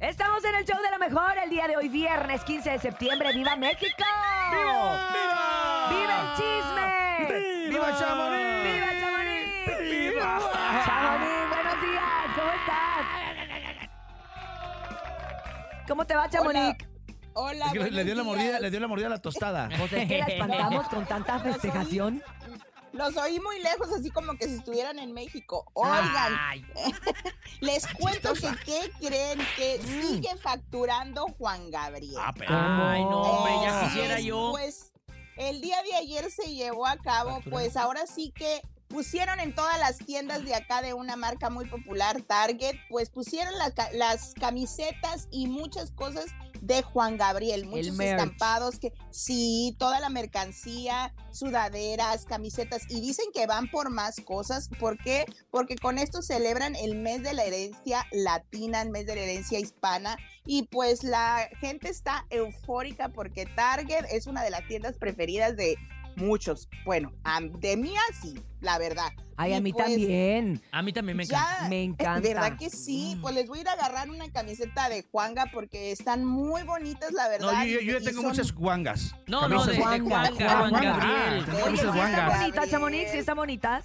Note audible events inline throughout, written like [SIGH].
Estamos en el show de lo mejor el día de hoy, viernes 15 de septiembre. ¡Viva México! ¡Viva! ¡Viva el chisme! ¡Viva Chamonix! ¡Viva Chamonix! ¡Viva! Chamonix, buenos días, ¿cómo estás? ¿Cómo te va, Chamonix? Hola. Es que le, dio la mordida, le dio la mordida a la tostada. Pues es que la espantamos [LAUGHS] con tanta festejación. Los oí muy lejos, así como que si estuvieran en México. Oigan, Ay, [LAUGHS] les cuento que. ¿qué creen? Que sigue facturando Juan Gabriel. Ah, pero. Ay, no, hombre, ya quisiera yo. Pues el día de ayer se llevó a cabo, pues ahora sí que pusieron en todas las tiendas de acá de una marca muy popular, Target, pues pusieron la las camisetas y muchas cosas de Juan Gabriel, muchos estampados que sí, toda la mercancía, sudaderas, camisetas y dicen que van por más cosas, ¿por qué? Porque con esto celebran el mes de la herencia latina, el mes de la herencia hispana y pues la gente está eufórica porque Target es una de las tiendas preferidas de muchos. Bueno, a- de mía sí, la verdad. ay, a mí pues, también. A mí también me encanta. Ya, Me encanta. ¿Verdad que sí? Mm. Pues les voy a ir a agarrar una camiseta de Juanga porque están muy bonitas, la verdad. No, yo, yo- y- yo ya tengo son- muchas guangas. No, no, de, de Juanga, Juanga, Juan Juanga. Gabriel. Ah, tengo Oye, camisas sí ¿Sí está están guangas. bonitas, Chamonix? ¿Sí están bonitas?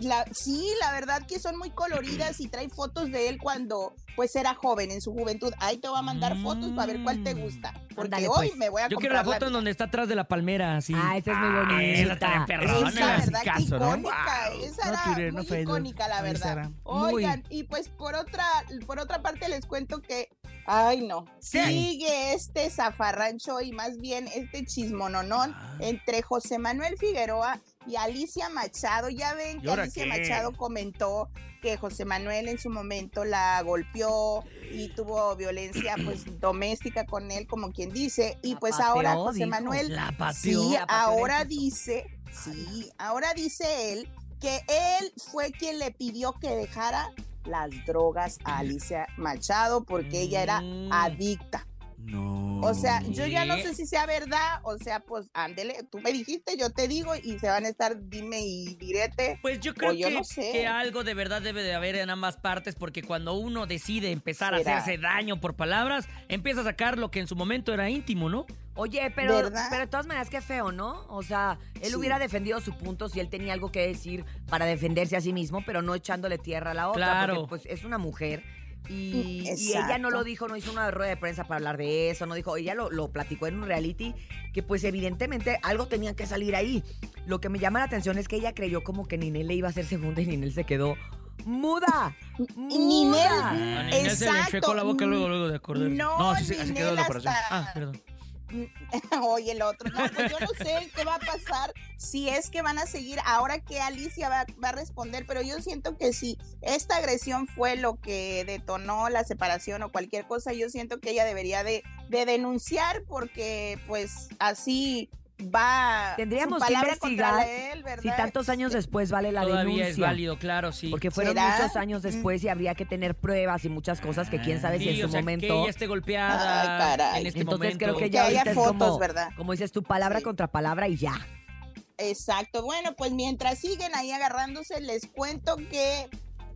La, sí, la verdad que son muy coloridas y trae fotos de él cuando pues era joven, en su juventud. Ahí te voy a mandar fotos para ver cuál te gusta. Porque hoy pues. me voy a Yo quiero la foto en donde está atrás de la palmera, así. Ah, esa es muy Ah, esa está bien bonita. perrona. Esa Esa, es verdad, que ¿no? icónica. Wow. Esa No era tiré, no muy no. icónica, la verdad. muy- Oigan, y pues por otra, por otra parte les cuento que, ay no, sigue este zafarrancho y más bien este chismononón Ah. entre José Manuel Figueroa y Alicia Machado. Ya ven ¿Y que Alicia qué? Machado comentó que José Manuel en su momento la golpeó y tuvo violencia pues [CLEARS THROAT] doméstica con él, como quien dice, y La pues pateó, ahora José dijo. Manuel La pateó. Sí, La ahora dice, sí, ahora dice él que él fue quien le pidió que dejara las drogas a [CLEARS THROAT] Alicia Machado porque ella era Mm. adicta. No. O sea, yo ya no sé si sea verdad, o sea, pues ándele, tú me dijiste, yo te digo y se van a estar dime y direte. Pues yo creo yo que, no sé. que algo de verdad debe de haber en ambas partes, porque cuando uno decide empezar a hacerse daño por palabras, empieza a sacar lo que en su momento era íntimo, ¿no? Oye, pero, ¿Verdad? pero de todas maneras, qué feo, ¿no? O sea, él Sí. hubiera defendido su punto si él tenía algo que decir para defenderse a sí mismo, pero no echándole tierra a la otra. Claro. Porque, pues, es una mujer. Y, y ella no lo dijo, no hizo una rueda de prensa para hablar de eso, no dijo, ella lo, lo platicó en un reality, que pues evidentemente algo tenía que salir ahí. Lo que me llama la atención es que ella creyó como que Ninel le iba a hacer segunda y Ninel se quedó muda. Ninel, muda. A Ninel se le Exacto. enchuecó la boca luego, luego de acordar. No, No, así se- así quedó la Ninel operación. hasta- Ah, perdón. [LAUGHS] Oye, el otro. No, pues yo no sé qué va a pasar si es que van a seguir ahora que Alicia va, va a responder, pero yo siento que si esta agresión fue lo que detonó la separación o cualquier cosa, yo siento que ella debería de, de denunciar porque pues así va Tendríamos su que palabra contra investigar él, ¿verdad? Si tantos años después vale la Todavía denuncia. es válido, claro, sí. Porque fueron ¿Será? muchos años después y habría que tener pruebas y muchas cosas que quién sabe si Sí, en su o sea, momento. que ella esté golpeada Ay, caray. en este Entonces momento. creo que ya haya fotos, como, ¿verdad? como dices tu palabra Sí. contra palabra y ya. Exacto. Bueno, pues mientras siguen ahí agarrándose, les cuento que,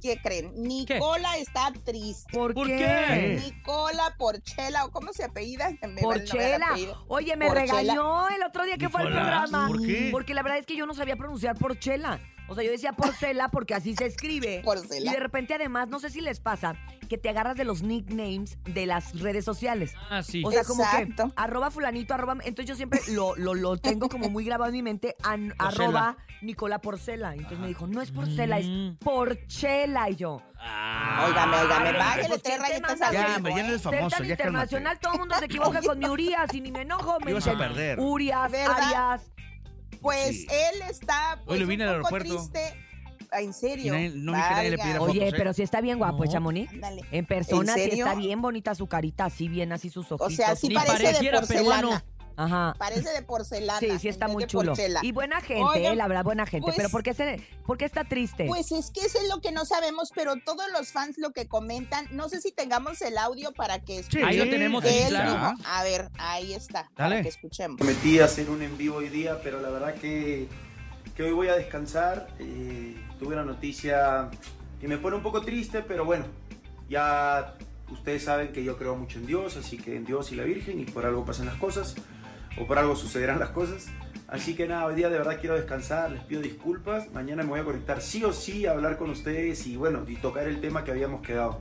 ¿qué creen? Nicola está triste. ¿Por, ¿Por qué? Nicola Porchela, ¿o cómo se apellida? Me el Porchela. Oye, me Porchela. regañó el otro día que fue al programa. ¿por qué? Porque la verdad es que yo no sabía pronunciar Porchela. O sea, yo decía Porcela porque así se escribe. Porcela. Y de repente, además, no sé si les pasa que te agarras de los nicknames de las redes sociales. Ah, sí. O sea, como que arroba fulanito, arroba. Entonces yo siempre lo, lo, lo tengo como muy grabado en mi mente, an- arroba Nicola Porcela. Entonces me dijo, no es Porcela, es Mm. Porchela. Y yo, Ah, Óigame, óigame, pues, tres ¿quién te rayitas al Ya, hombre, ya no famoso, cálmate. internacional, todo el mundo se equivoca con mi Urias y ni me enojo. Me Ibas a perder. Urias, ¿Verdad? Arias. Pues Sí. él está pues, Hoy lo vine un al poco aeropuerto. triste. Ah, ¿En serio? nadie- no vi que nadie le Valga. pidiera Oye, fotos, ¿eh? pero sí está bien guapo No. Chamonix. Ándale. En persona ¿En sí serio? está bien bonita su carita, así bien, así sus ojitos. O sea, sí Ni parece de pareciera porcelana. peruano. Ajá. Parece de porcelana. Sí, sí está muy chulo. porchela. Y buena gente, Oigan, eh, la verdad, buena gente. pues- pero ¿por qué, se, ¿por qué está triste? Pues es que eso es lo que no sabemos, pero todos los fans lo que comentan, no sé si tengamos el audio para que Sí. Ahí lo tenemos, él claro. mismo- A ver, ahí está, para Dale. que escuchemos. Prometí hacer un en vivo hoy día, pero la verdad que, que hoy voy a descansar. Eh, tuve una noticia que me pone un poco triste, pero bueno, ya ustedes saben que yo creo mucho en Dios, así que en Dios y la Virgen, y por algo pasan las cosas, o por algo sucederán las cosas. Así que nada, hoy día de verdad quiero descansar, les pido disculpas. Mañana me voy a conectar sí o sí a hablar con ustedes y bueno, y tocar el tema que habíamos quedado.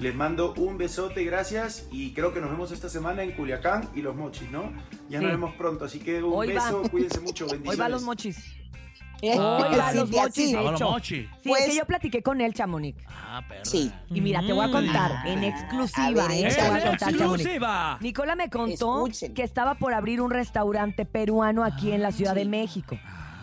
Les mando un besote, gracias y creo que nos vemos esta semana en Culiacán y Los Mochis, ¿no? Ya Sí. nos vemos pronto, así que un Hoy va. beso, cuídense mucho, [LAUGHS] Hoy bendiciones. va los mochis. [LAUGHS] Hoy va sí, los sí, mochis, así. de hecho. mochi. Sí, es Pues- que yo platiqué con él, Chamonix. Ah, perra. Sí. Y mira, te voy a contar Ah. en exclusiva, A ver, ¿eh? Te voy a contar, Chamonix. exclusiva. Nicola me contó Escuchen. que estaba por abrir un restaurante peruano aquí en la Ciudad de México.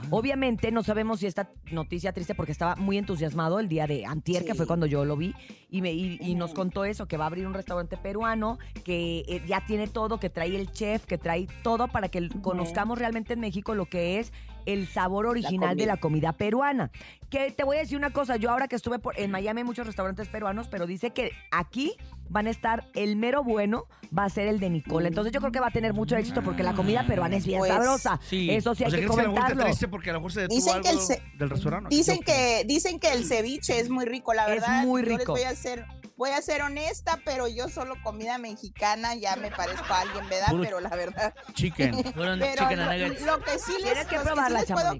Obviamente no sabemos si esta noticia triste porque estaba muy entusiasmado el día de antier, que Sí. fue cuando yo lo vi, y, me, y, y nos Ujú. contó eso, que va a abrir un restaurante peruano, que eh, ya tiene todo, que trae el chef, que trae todo para que conozcamos realmente en México lo que es el sabor original de la comida peruana. Que te voy a decir una cosa, yo ahora que estuve por, en Miami hay muchos restaurantes peruanos, pero dice que aquí van a estar el mero bueno, va a ser el de Nicole. Entonces yo creo que va a tener mucho éxito porque la comida peruana es bien Pues, sabrosa. sí. Eso sí o hay sea, que ¿crees que a lo mejor está comentarlo. triste porque a lo mejor se detuvo Dicen algo que el ce- del restaurante? Dicen ¿Qué que, dicen que el ceviche es muy rico, la Es verdad. muy Yo les rico. voy a ser, voy a ser honesta, pero yo solo comida mexicana, ya me parezco a alguien, ¿verdad? Puro- Pero la verdad. Chicken. Fueron [LAUGHS] Pero chicken and lo, nuggets. lo que sí les, Tienes que los sí probarla, les puedo.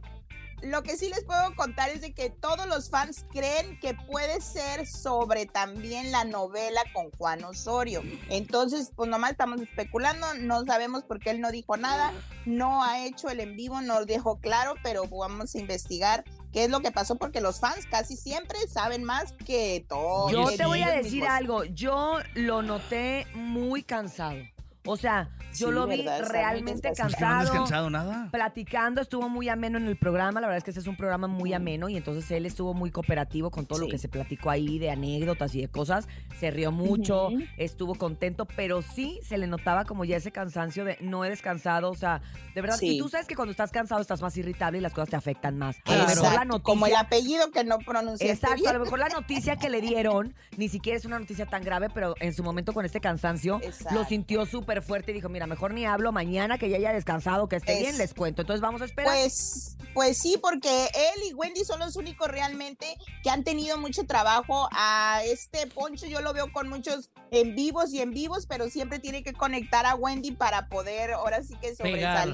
Lo que sí les puedo contar es de que todos los fans creen que puede ser sobre también la novela con Juan Osorio. Entonces, pues nomás estamos especulando, no sabemos por qué él no dijo nada, no ha hecho el en vivo, no dejó claro, pero vamos a investigar qué es lo que pasó porque los fans casi siempre saben más que todos. Yo te voy a decir mismos. algo, yo lo noté muy cansado. O sea, yo Sí, lo vi realmente desgastado. ¿Es que no han cansado. descansado nada? Platicando, estuvo muy ameno en el programa. La verdad es que este es un programa muy ameno y entonces él estuvo muy cooperativo con todo lo que se platicó ahí de anécdotas y de cosas. Se rió mucho, estuvo contento, pero sí se le notaba como ya ese cansancio de no he descansado. O sea, de verdad. Y tú sabes que cuando estás cansado estás más irritable y las cosas te afectan más. A lo mejor la Exacto, como el noticia- apellido que no pronunciaste Exacto, bien. a lo mejor la [LAUGHS] noticia que le dieron ni siquiera es una noticia tan grave, pero en su momento con este cansancio Exacto. lo sintió súper fuerte y dijo, mira, mejor ni hablo mañana que ya haya descansado, que esté Es- bien, les cuento. Entonces vamos a esperar. Pues, pues sí, porque él y Wendy son los únicos realmente que han tenido mucho trabajo. A este Poncho yo lo veo con muchos en vivos y en vivos, pero siempre tiene que conectar a Wendy para poder ahora sí que Pegar.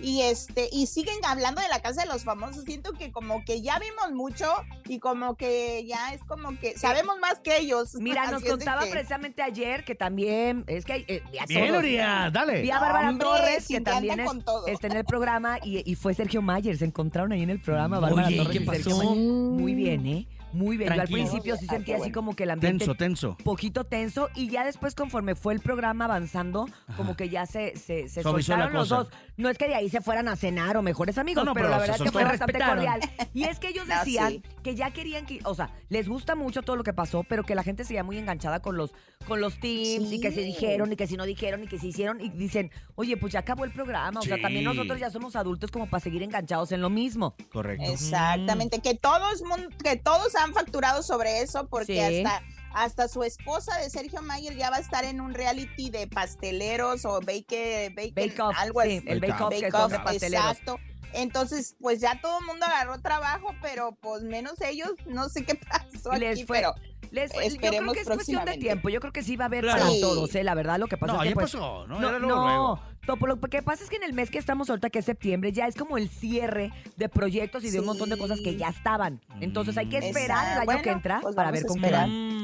Y este, y siguen hablando de la casa de los famosos. Siento que como que ya vimos mucho y como que ya es como que sabemos más que ellos. [LAUGHS] Mira, nos contaba que- precisamente ayer que también, es que eh, vi a Bien. Urias, dale. Vi a Bárbara Hombre, Torres, que también es- está en el programa, y, y fue Sergio Mayer. Se encontraron ahí en el programa, Bárbara Oye, ¿y Torres qué y Sergio pasó? Mayer. Muy bien, ¿eh? Muy bien. Yo al Tranquilo. principio sí Ah, sentía así bueno. como que el ambiente Tenso, tenso. poquito tenso y ya después conforme fue el programa avanzando, como que ya se, se, se soltaron los cosa. dos. No es que de ahí se fueran a cenar o mejores amigos, No, no, pero, pero la se verdad es que fue Se bastante cordial. Y es que ellos [LAUGHS] Ah, decían sí. que ya querían que, o sea, les gusta mucho todo lo que pasó, pero que la gente seguía muy enganchada con los, con los teams y que se dijeron y que si no dijeron y que se hicieron y dicen, oye, pues ya acabó el programa. O sea, también nosotros ya somos adultos como para seguir enganchados en lo mismo. Correcto. Exactamente, que todos que todos han facturado sobre eso porque Sí. hasta hasta su esposa de Sergio Mayer ya va a estar en un reality de pasteleros o bake, bake, Bake Off, algo sí, así. el Bake Off que Bake son de Off, pasteleros. exacto. Entonces, pues ya todo el mundo agarró trabajo, pero pues menos ellos, no sé qué [LAUGHS] pasó les aquí, fue- pero Les, yo creo Esperemos que es cuestión de próximamente. tiempo. Yo creo que sí va a haber Claro. para Sí. todos, ¿eh? La verdad, lo que pasa No, es que ya pues, pasó, ¿no? No, Era luego. Topo, lo que pasa es que en el mes que estamos ahorita, que es septiembre, ya es como el cierre de proyectos y de un montón de cosas que Sí. ya estaban. Entonces hay que Mm. esperar el año Exacto. que entra Pues para ver con qué. Mm.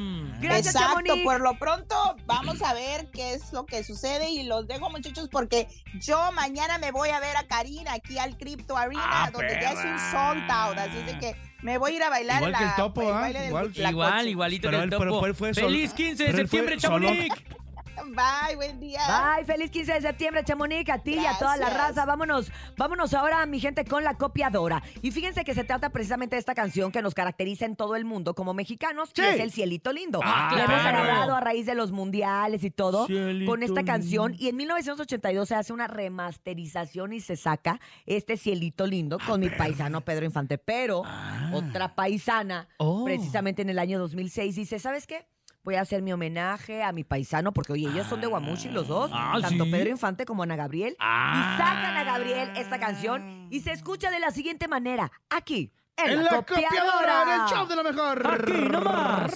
Gracias, Exacto, Chamonix. por lo pronto vamos a ver qué es lo que sucede y los dejo muchachos porque yo mañana me voy a ver a Karina aquí al Crypto Arena Ah, donde ya es un sold out, así es de que me voy a ir a bailar Igual que el la- topo, el ¿ah? del Igual. Igualito Pero que el él- pero topo. él fue ¡Feliz 15 de pero septiembre, solo- Chamonix! Bye, buen día. Bye, feliz 15 de septiembre, Chamonix, a ti y a toda la raza. Vámonos, vámonos ahora, mi gente, con la copiadora. Y fíjense que se trata precisamente de esta canción que nos caracteriza en todo el mundo como mexicanos, que es el cielito lindo. Ah, Le hemos grabado a raíz de los mundiales y todo Cielito con esta canción. lindo. Y en 1982 se hace una remasterización y se saca este cielito lindo con mi paisano Pedro Infante. Pero Ah. otra paisana, Oh. precisamente en el año 2006, dice, ¿sabes qué? voy a hacer mi homenaje a mi paisano, porque oye, ellos son de Guamuchi los dos, ah, ah tanto. Pedro Infante como Ana Gabriel, ah. y sacan a Gabriel esta canción y se escucha de la siguiente manera, aquí, en, la, la, copiadora. show de la mejor. Aquí nomás.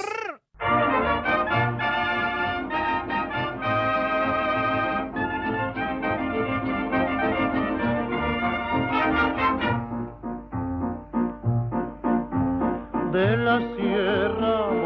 De la sierra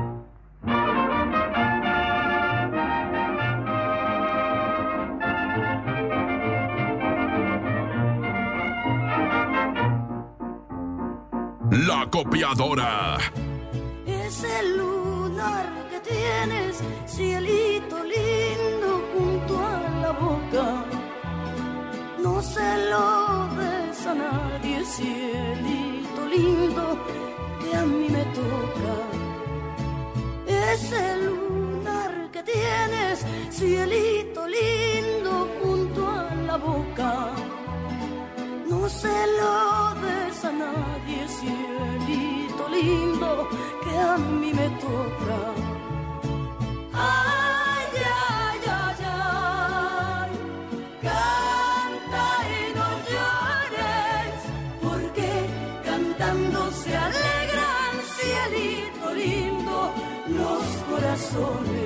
Copiadora. Ese lunar que tienes, cielito lindo junto a la boca. No se lo des a nadie, cielito lindo, que a mí me toca. Ese lunar que tienes, cielito lindo junto a la boca. No se lo des a nadie, cielito lindo, que a mí me toca. Ay, ay, ay, ay, canta y no llores, porque cantando se alegran, cielito lindo, los corazones.